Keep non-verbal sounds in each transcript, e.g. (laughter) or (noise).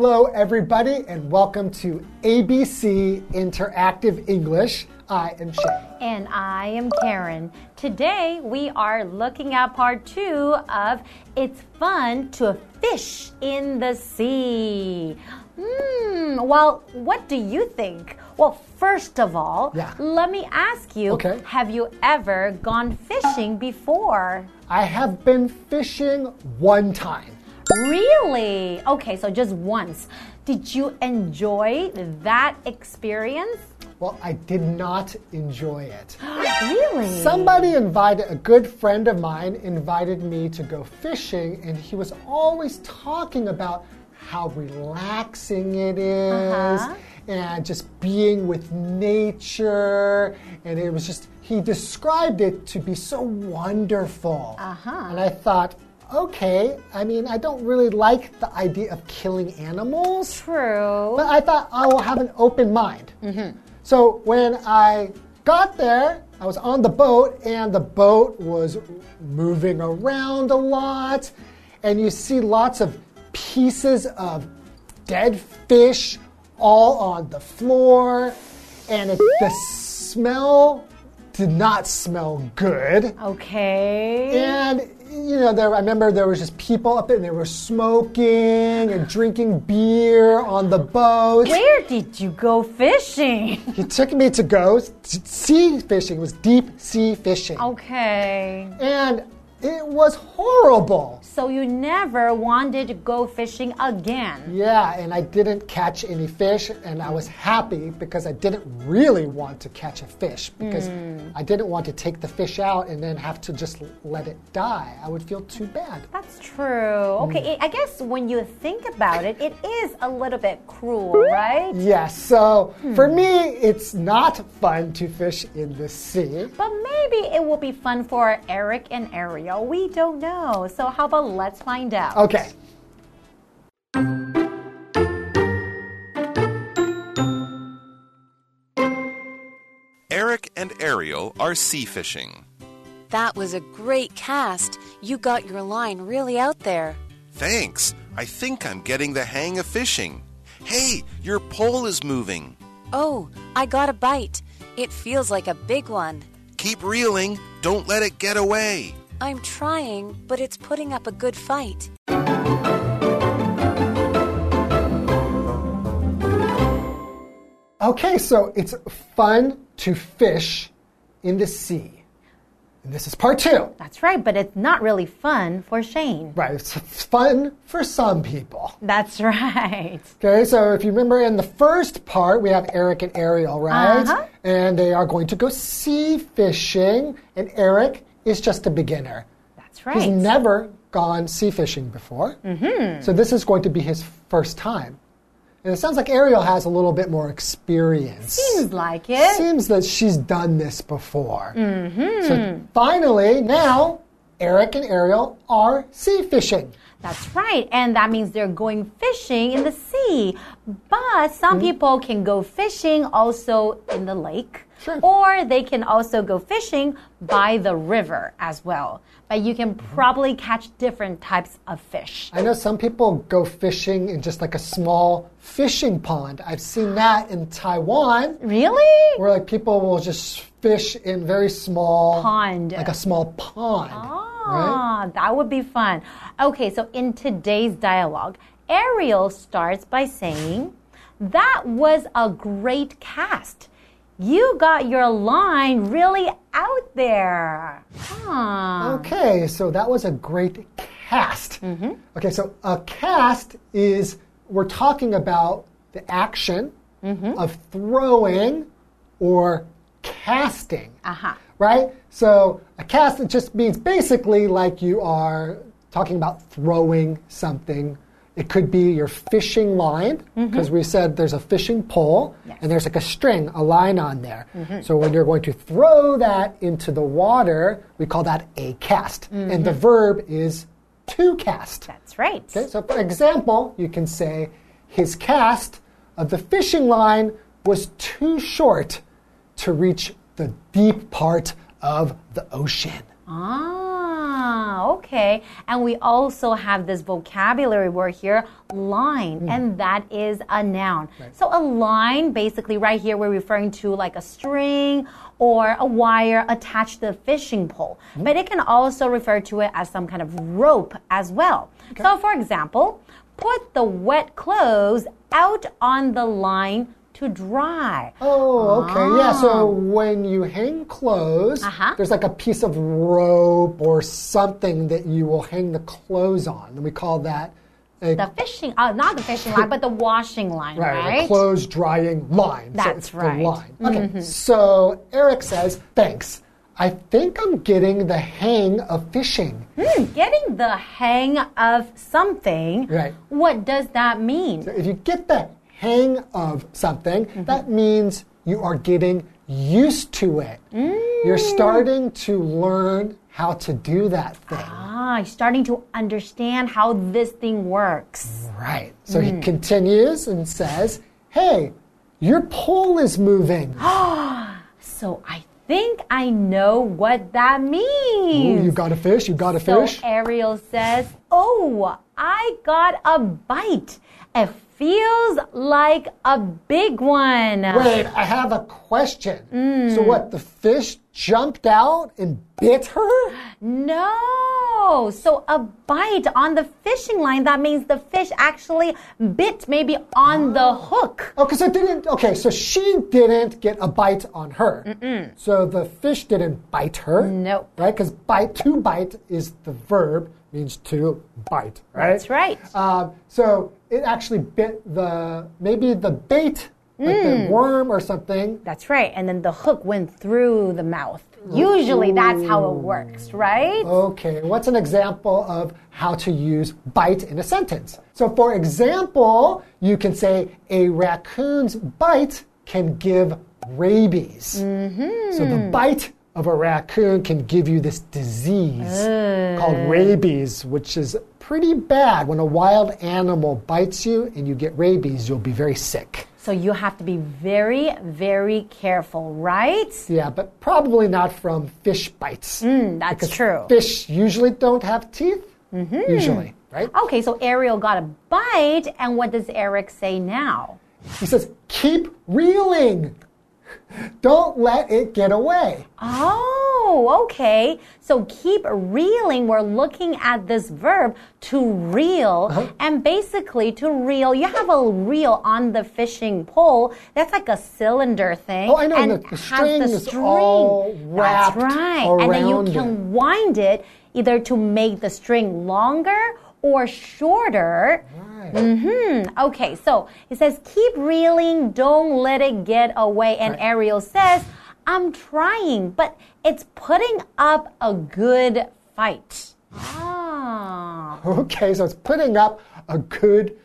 Hello, everybody, and welcome to ABC Interactive English. I am Shay. And I am Karen. Today we are looking at part two of It's Fun to Fish in the Sea. Hmm, well, what do you think? Well, first of all, Yeah. let me ask you Okay. Have you ever gone fishing before? I have been fishing one time. Really? Okay, so just once. Did you enjoy that experience? Well, I did not enjoy it. (gasps) Really? Somebody invited, a good friend of mine invited me to go fishing, and he was always talking about how relaxing it is Uh-huh. and just being with nature. And it was just, he described it to be so wonderful. Uh-huh. And I thought, okay, I mean, I don't really like the idea of killing animals. True. But I thought oh, I will have an open mind. Mm-hmm. So when I got there, I was on the boat, and the boat was moving around a lot. And you see lots of pieces of dead fish all on the floor. And it, the smell did not smell good. Okay. And you know, there I remember there was just people up there and they were smoking and drinking beer on the boat. Where did you go fishing? (laughs) He took me to go sea fishing. It was deep sea fishing. Okay. And it was horrible. So you never wanted to go fishing again. Yeah, and I didn't catch any fish, and I was happy because I didn't really want to catch a fish because hmm. I didn't want to take the fish out and then have to just let it die. I would feel too bad. That's true. Hmm. Okay, I I guess when you think about it, it is a little bit cruel, right? Yes, so hmm. for me, it's not fun to fish in the sea. But maybe it will be fun for Eric and Ariel. We don't know. So how about let's find out? Okay. Eric and Ariel are sea fishing. That was a great cast. You got your line really out there. Thanks. I think I'm getting the hang of fishing. Hey, your pole is moving. Oh, I got a bite. It feels like a big one. Keep reeling. Don't let it get away. I'm trying, but it's putting up a good fight. Okay, so it's fun to fish in the sea. And this is part two. That's right, but it's not really fun for Shane. Right, it's fun for some people. That's (laughs) right. Okay, so if you remember in the first part, we have Eric and Ariel, right? Uh-huh. And they are going to go sea fishing, and Eric is just a beginner. That's right. He's never gone sea fishing before. Mm-hmm. So this is going to be his first time. And it sounds like Ariel has a little bit more experience. Seems like it. Seems that she's done this before. Mm-hmm. So finally, now Eric and Ariel are sea fishing. That's right. And that means they're going fishing in the sea. But some people can go fishing also in the lake. Sure. Or they can also go fishing by the river as well. But you can probably catch different types of fish. I know some people go fishing in just like a small fishing pond. I've seen that in Taiwan, Really? where like people will just fish in very small Pond. like a small pond. Right? Ah, that would be fun. Okay, so in today's dialogue, Ariel starts by saying, That was a great cast. You got your line really out there. Huh. Okay, so that was a great cast. Mm-hmm. Okay, so a cast is we're talking about the action Mm-hmm. of throwing or casting. Uh-huh. Right? So a cast it just means basically like you are talking about throwing something. It could be your fishing line, because we said there's a fishing pole and there's like a string, a line on there. So when you're going to throw that into the water, we call that a cast. And the verb is to cast. That's right. Okay, so for example, you can say his cast of the fishing line was too short to reach the deep part of the ocean. Ah. Ah, okay. And we also have this vocabulary word here, line, and that is a noun. So a line, basically, right here, we're referring to like a string or a wire attached to a fishing pole. But it can also refer to it as some kind of rope as well. So, for example, put the wet clothes out on the line to dry. Oh, okay. Yeah, so when you hang clothes, Uh-huh. there's like a piece of rope or something that you will hang the clothes on. And we call that a, The fishing, uh, not the fishing line, but the washing line, right, right? a clothes drying line. so That's it's right. the line. Okay, so Eric says, thanks. I think I'm getting the hang of fishing. Hmm, getting the hang of something. Right. What does that mean? If you get the hang of something, Mm-hmm. that means you are getting used to it. You're Mm. starting to learn how to do that thing. Ah, starting to understand how this thing works. Right. So Mm. he continues and says, Hey, your pole is moving. (gasps) So I think I know what that means. Ooh, you got a fish? You got a so fish? Ariel says, Oh, I got a bite. It feels like a big one. Wait, I have a question. Mm. So what, the fish jumped out and bit her? No. So a bite on the fishing line, that means the fish actually bit maybe on the hook. Oh, because I didn't. Okay, so she didn't get a bite on her. So the fish didn't bite her. Nope. Right? Because bite, to bite is the verb, means to bite. Right? That's right. Um, so it actually bit the maybe the bait, like the worm or something. That's right. And then the hook went through the mouth. Usually that's how it works, right? Okay, what's an example of how to use bite in a sentence? So, for example, you can say a raccoon's bite can give rabies. So, the bite of a raccoon can give you this disease called oh. rabies, which is pretty bad. When a wild animal bites you and you get rabies, you'll be very sick. So you have to be very, very careful, right? Yeah, but probably not from fish bites. Mm, that's Because true. Fish usually don't have teeth. Mm-hmm. Usually, right? Okay, so Ariel got a bite, and what does Eric say now? He says, keep reeling. (laughs) Don't let it get away. Oh, okay. So keep reeling. We're looking at this verb to reel. Uh-huh. And basically, to reel, you have a reel on the fishing pole. That's like a cylinder thing. Oh, I know, And the- the string the is string. all wrapped That's right. And then you can wind it either to make the string longer or shorter. Mm-hmm. Okay, so it says, keep reeling, don't let it get away. And Ariel says, I'm trying, but it's putting up a good fight. Ah. Okay, so it's putting up a good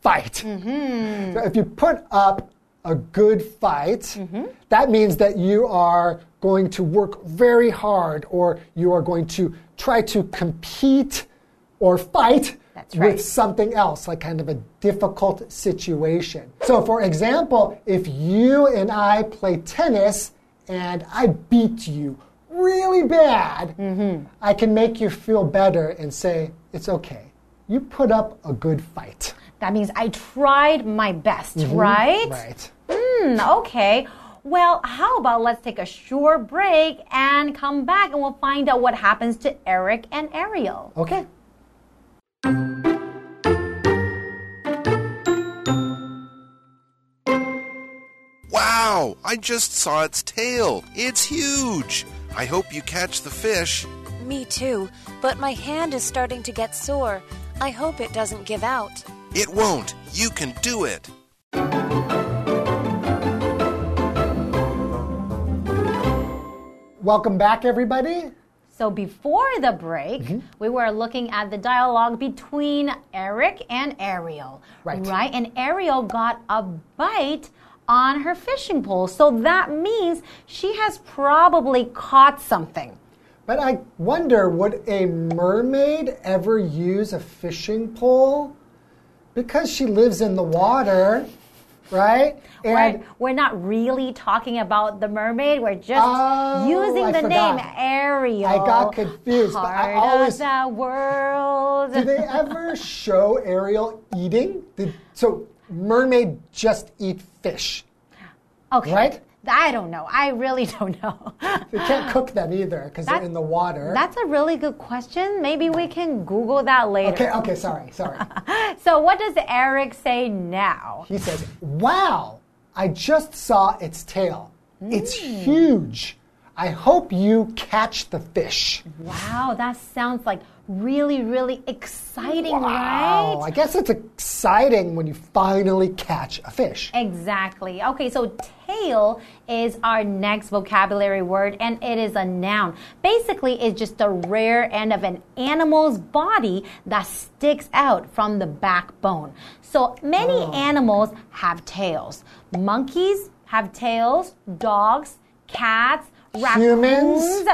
fight. Mm-hmm. So if you put up a good fight, Mm-hmm. that means that you are going to work very hard or you are going to try to compete or fight right. with something else, like kind of a difficult situation. So, for example, if you and I play tennis and I beat you really bad, Mm-hmm. I can make you feel better and say, it's okay. You put up a good fight. That means I tried my best, right? Right. Hmm, okay. Well, how about let's take a short break and come back and we'll find out what happens to Eric and Ariel. Okay. Wow, I just saw its tail. It's huge. I hope you catch the fish. Me too, but my hand is starting to get sore. I hope it doesn't give out. It won't. You can do it. Welcome back, everybody. So before the break, Mm-hmm. we were looking at the dialogue between Eric and Ariel. Right. Right? And Ariel got a bite on her fishing pole. So that means she has probably caught something. But I wonder would a mermaid ever use a fishing pole? Because she lives in the water, right? We're, we're not really talking about the mermaid. We're just Oh, using I the name forgot. Ariel. I got confused, but I Part always- of the world. Did they ever show Ariel eating? Did, so mermaid just eat fish. okay. right? I don't know. I really (laughs) don't know. They can't cook them either because they're in the water. That's a really good question. Maybe we can Google that later. okay, okay, sorry, sorry. (laughs) So, what does Eric say now? He says, Wow, I just saw its tail. It's Mm. huge. I hope you catch the fish. Wow, that sounds like really, really exciting, Wow, right? I guess it's exciting when you finally catch a fish. Exactly. Okay, so tail is our next vocabulary word and it is a noun. Basically, it's just the rear end of an animal's body that sticks out from the backbone. So many oh. animals have tails. Monkeys have tails, dogs, cats, raccoons. Humans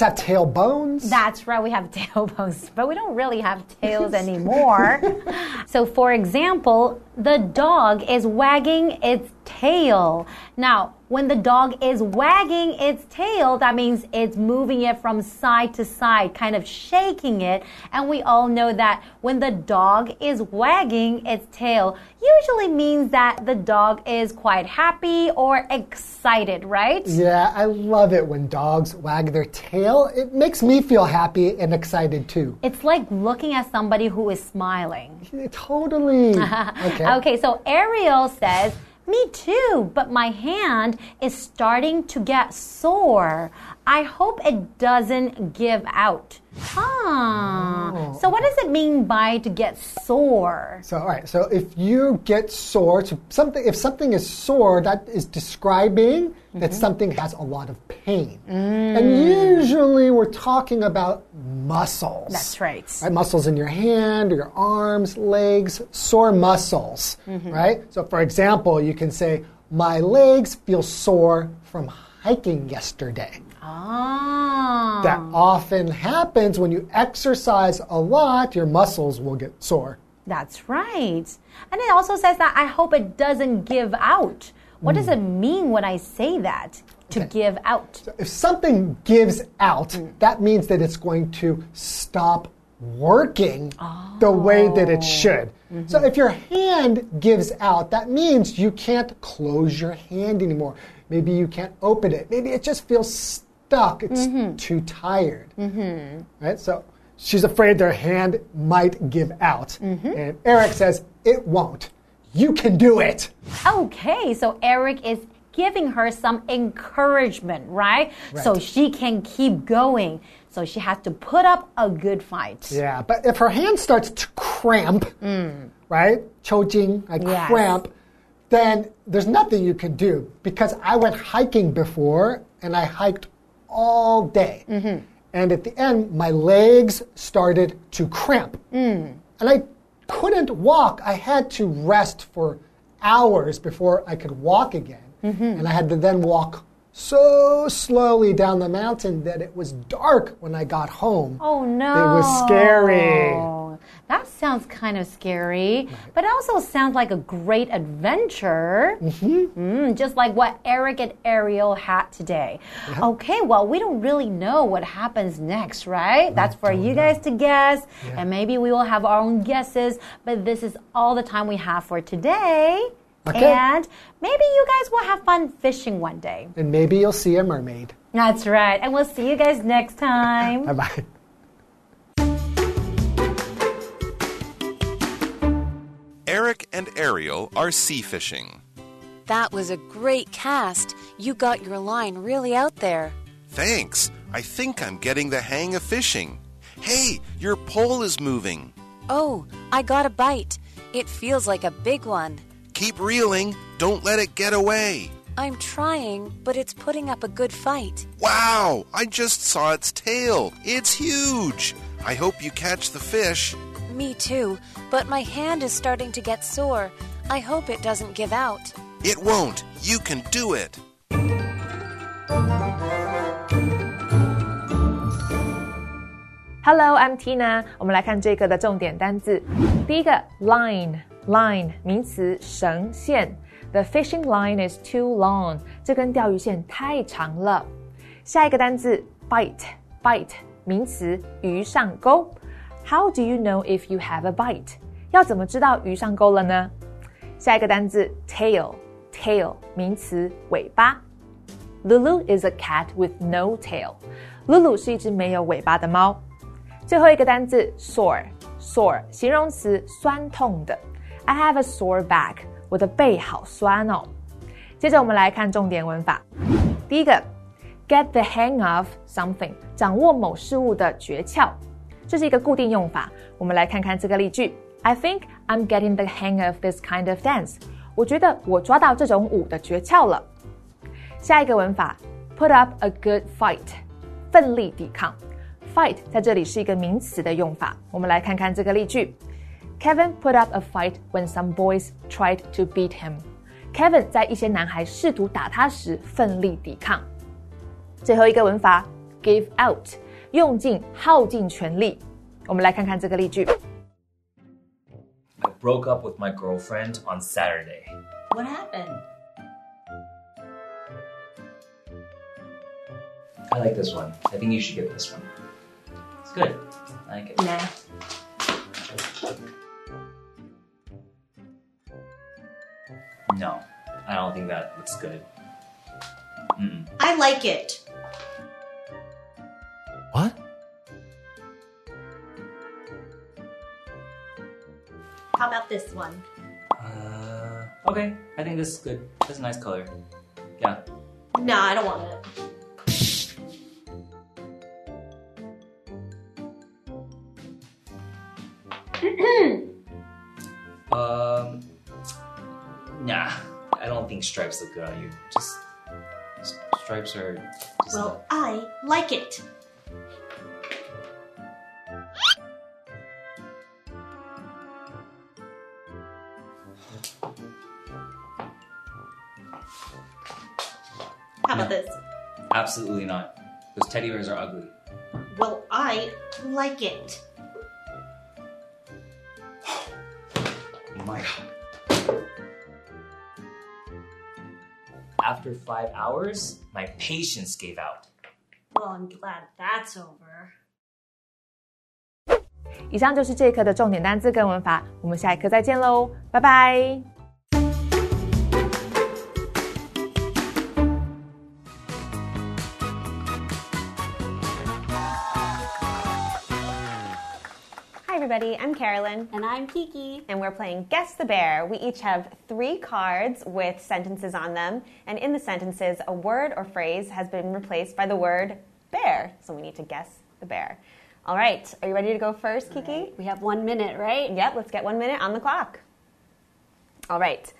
have tailbones. That's right, we have (laughs) tailbones, but we don't really have tails anymore. (laughs) so, for example, the dog is wagging its tail. Now, when the dog is wagging its tail, that means it's moving it from side to side, kind of shaking it. And we all know that when the dog is wagging its tail, usually means that the dog is quite happy or excited, right? Yeah, I love it when dogs wag their tail. It makes me feel happy and excited too. It's like looking at somebody who is smiling. (laughs) Totally. (laughs) Okay. Okay, so Ariel says, Me too, but my hand is starting to get sore. I hope it doesn't give out. Huh. So, what does it mean by to get sore? So, all right. So, if you get sore, so something, if something is sore, that is describing that mm-hmm. something has a lot of pain. And mm. usually, we're talking about muscles. That's right. Right, muscles in your hand, or your arms, legs, sore muscles. Mm-hmm. Right. So, for example, you can say, "My legs feel sore from hiking yesterday." Ah. That often happens when you exercise a lot. Your muscles will get sore. That's right. And it also says that I hope it doesn't give out. What does mm. it mean when I say that? To Okay. give out. If something gives out, mm. that means that it's going to stop working the way that it should. Oh. So mm-hmm. if your hand gives out, that means you can't close your hand anymore. Maybe you can't open it. Maybe it just feels stuck. It's mm-hmm. too tired. Mm-hmm. Right? So she's afraid their hand might give out. Mm-hmm. And Eric says, it won't. You can do it. Okay, so Eric is giving her some encouragement, right? So she can keep going. So she has to put up a good fight. Yeah, but if her hand starts to cramp, mm. right? Choking, like Yes. cramp, then there's nothing you can do because I went hiking before and I hiked all day. Mm-hmm. And at the end, my legs started to cramp. Mm. And I couldn't walk. I had to rest for hours before I could walk again. Mm-hmm. And I had to then walk so slowly down the mountain that it was dark when I got home. Oh no. It was scary. That sounds kind of scary, but it also sounds like a great adventure. Mm-hmm. just like what Eric and Ariel had today. Okay, well, we don't really know what happens next, right? That's for you guys to guess, yeah. and maybe we will have our own guesses, but this is all the time we have for today. Okay. And maybe you guys will have fun fishing one day. And maybe you'll see a mermaid. That's right. And we'll see you guys next time. (laughs) Bye bye. Eric and Ariel are sea fishing. That was a great cast. You got your line really out there. Thanks. I think I'm getting the hang of fishing. Hey, your pole is moving. Oh, I got a bite. It feels like a big one. Keep reeling. Don't let it get away. I'm trying, but it's putting up a good fight. Wow, I just saw its tail. It's huge. I hope you catch the fish. Me too, but my hand is starting to get sore. I hope it doesn't give out. It won't. You can do it. Hello, I'm Tina。我们来看这个的重点单字。第一个 line line 名词，绳线。The fishing line is too long。这根钓鱼线太长了。下一个单字 bite，bite 名词，鱼上钩。 How do you know if you have a bite？要怎么知道鱼上钩了呢？下一个单字 tail，tail 名词，尾巴。Lulu is a cat with no tail。Lulu 是一只没有尾巴的猫。最后一个单字 sore，sore 形容词，酸痛的。I have a sore back。我的背好酸哦。接着我们来看重点文法。第一个，get the hang of something，掌握某事物的诀窍， 这是一个固定用法。我们来看看这个例句：I think I'm getting the hang of this kind of dance。我觉得我抓到这种舞的诀窍了。下一个文法，put up a good fight，奋力抵抗。fight 在这里是一个名词的用法。我们来看看这个例句。Kevin put up a fight when some boys tried to beat him. Kevin 在一些男孩试图打他时奋力抵抗。最后一个文法，give out，用尽、耗尽全力。我们来看看这个例句。I broke up with my girlfriend on Saturday. What happened? I like this one. I think you should get this one. It's good. I like it. Nah. No, I don't think that looks good. Mm-mm. I like it. How about this one? Uh, okay, I think this is good. That's a nice color. Yeah. No, I don't want it. (clears throat) Um, nah, I don't think stripes look good on you. Just stripes are. Well, I like it. absolutely not. Those teddy bears are ugly. Well, I like it. Oh (sighs) my god. After five hours, my patience gave out. Well, I'm glad that's over. 以上就是这一课的重点单词跟文法，我们下一课再见喽，拜拜。 Everybody. I'm Carolyn. And I'm Kiki. And we're playing Guess the Bear. We each have three cards with sentences on them. And in the sentences, a word or phrase has been replaced by the word bear. So we need to guess the bear. All right. Are you ready to go first, Kiki? We have one minute, right? Yep. Let's get one minute on the clock. All right.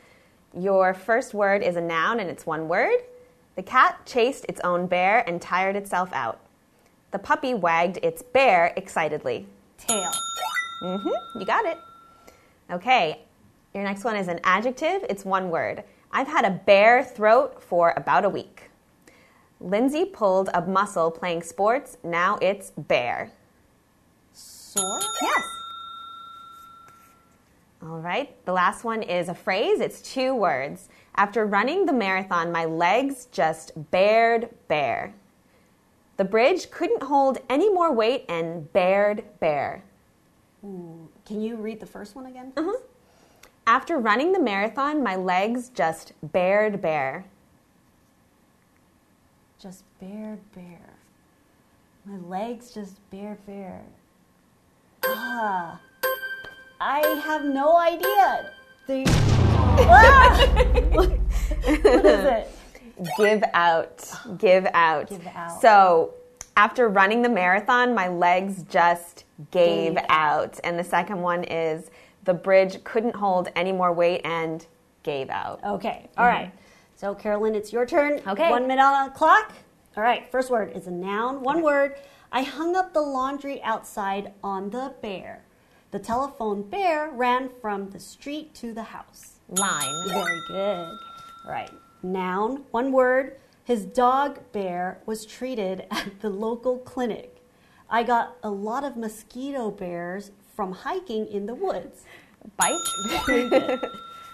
Your first word is a noun and it's one word. The cat chased its own bear and tired itself out. The puppy wagged its bear excitedly. Tail. Mm-hmm. You got it. Okay. Your next one is an adjective. It's one word. I've had a bare throat for about a week. Lindsay pulled a muscle playing sports. Now it's bare. Sore. Yes. All right. The last one is a phrase. It's two words. After running the marathon, my legs just bared bare. The bridge couldn't hold any more weight and bared bare. Can you read the first one again? Uh-huh. After running the marathon, my legs just bared bare. Just bare, bare. My legs just bare, bare. Ah, I have no idea. The (laughs) ah! (laughs) what is it? Give out. Give out. Give out. So, after running the marathon, my legs just gave Gave out. And the second one is the bridge couldn't hold any more weight and gave out. Okay, all right. So, Carolyn, it's your turn. Okay. One minute on the clock. All right, first word is a noun, one word. I hung up the laundry outside on the bear. The telephone bear ran from the street to the house. Line. Very good. All right, noun, one word. His dog bear was treated (laughs) at the local clinic. I got a lot of mosquito bears from hiking in the woods. bite. (laughs)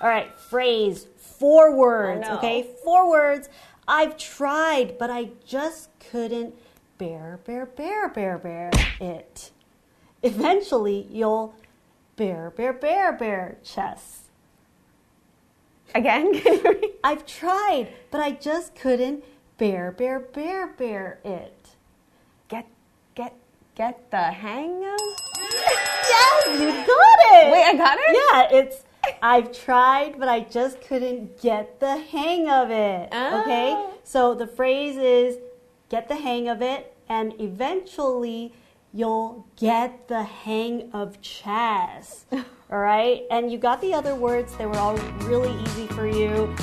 All right, phrase, four words, okay? Four words. I've tried, but I just couldn't bear, bear, bear, bear, bear it. Eventually, you'll bear, bear, bear, bear chess. Again, (laughs) can you read? I've tried, but I just couldn't bear, bear, bear, bear it. get get get the hang of. (laughs) Yes, you got it. Wait, I got it? Yeah, it's I've tried, but I just couldn't get the hang of it. Okay? Oh. So the phrase is get the hang of it, and eventually you'll get the hang of chess. (laughs) All right? And you got the other words, they were all really easy for you.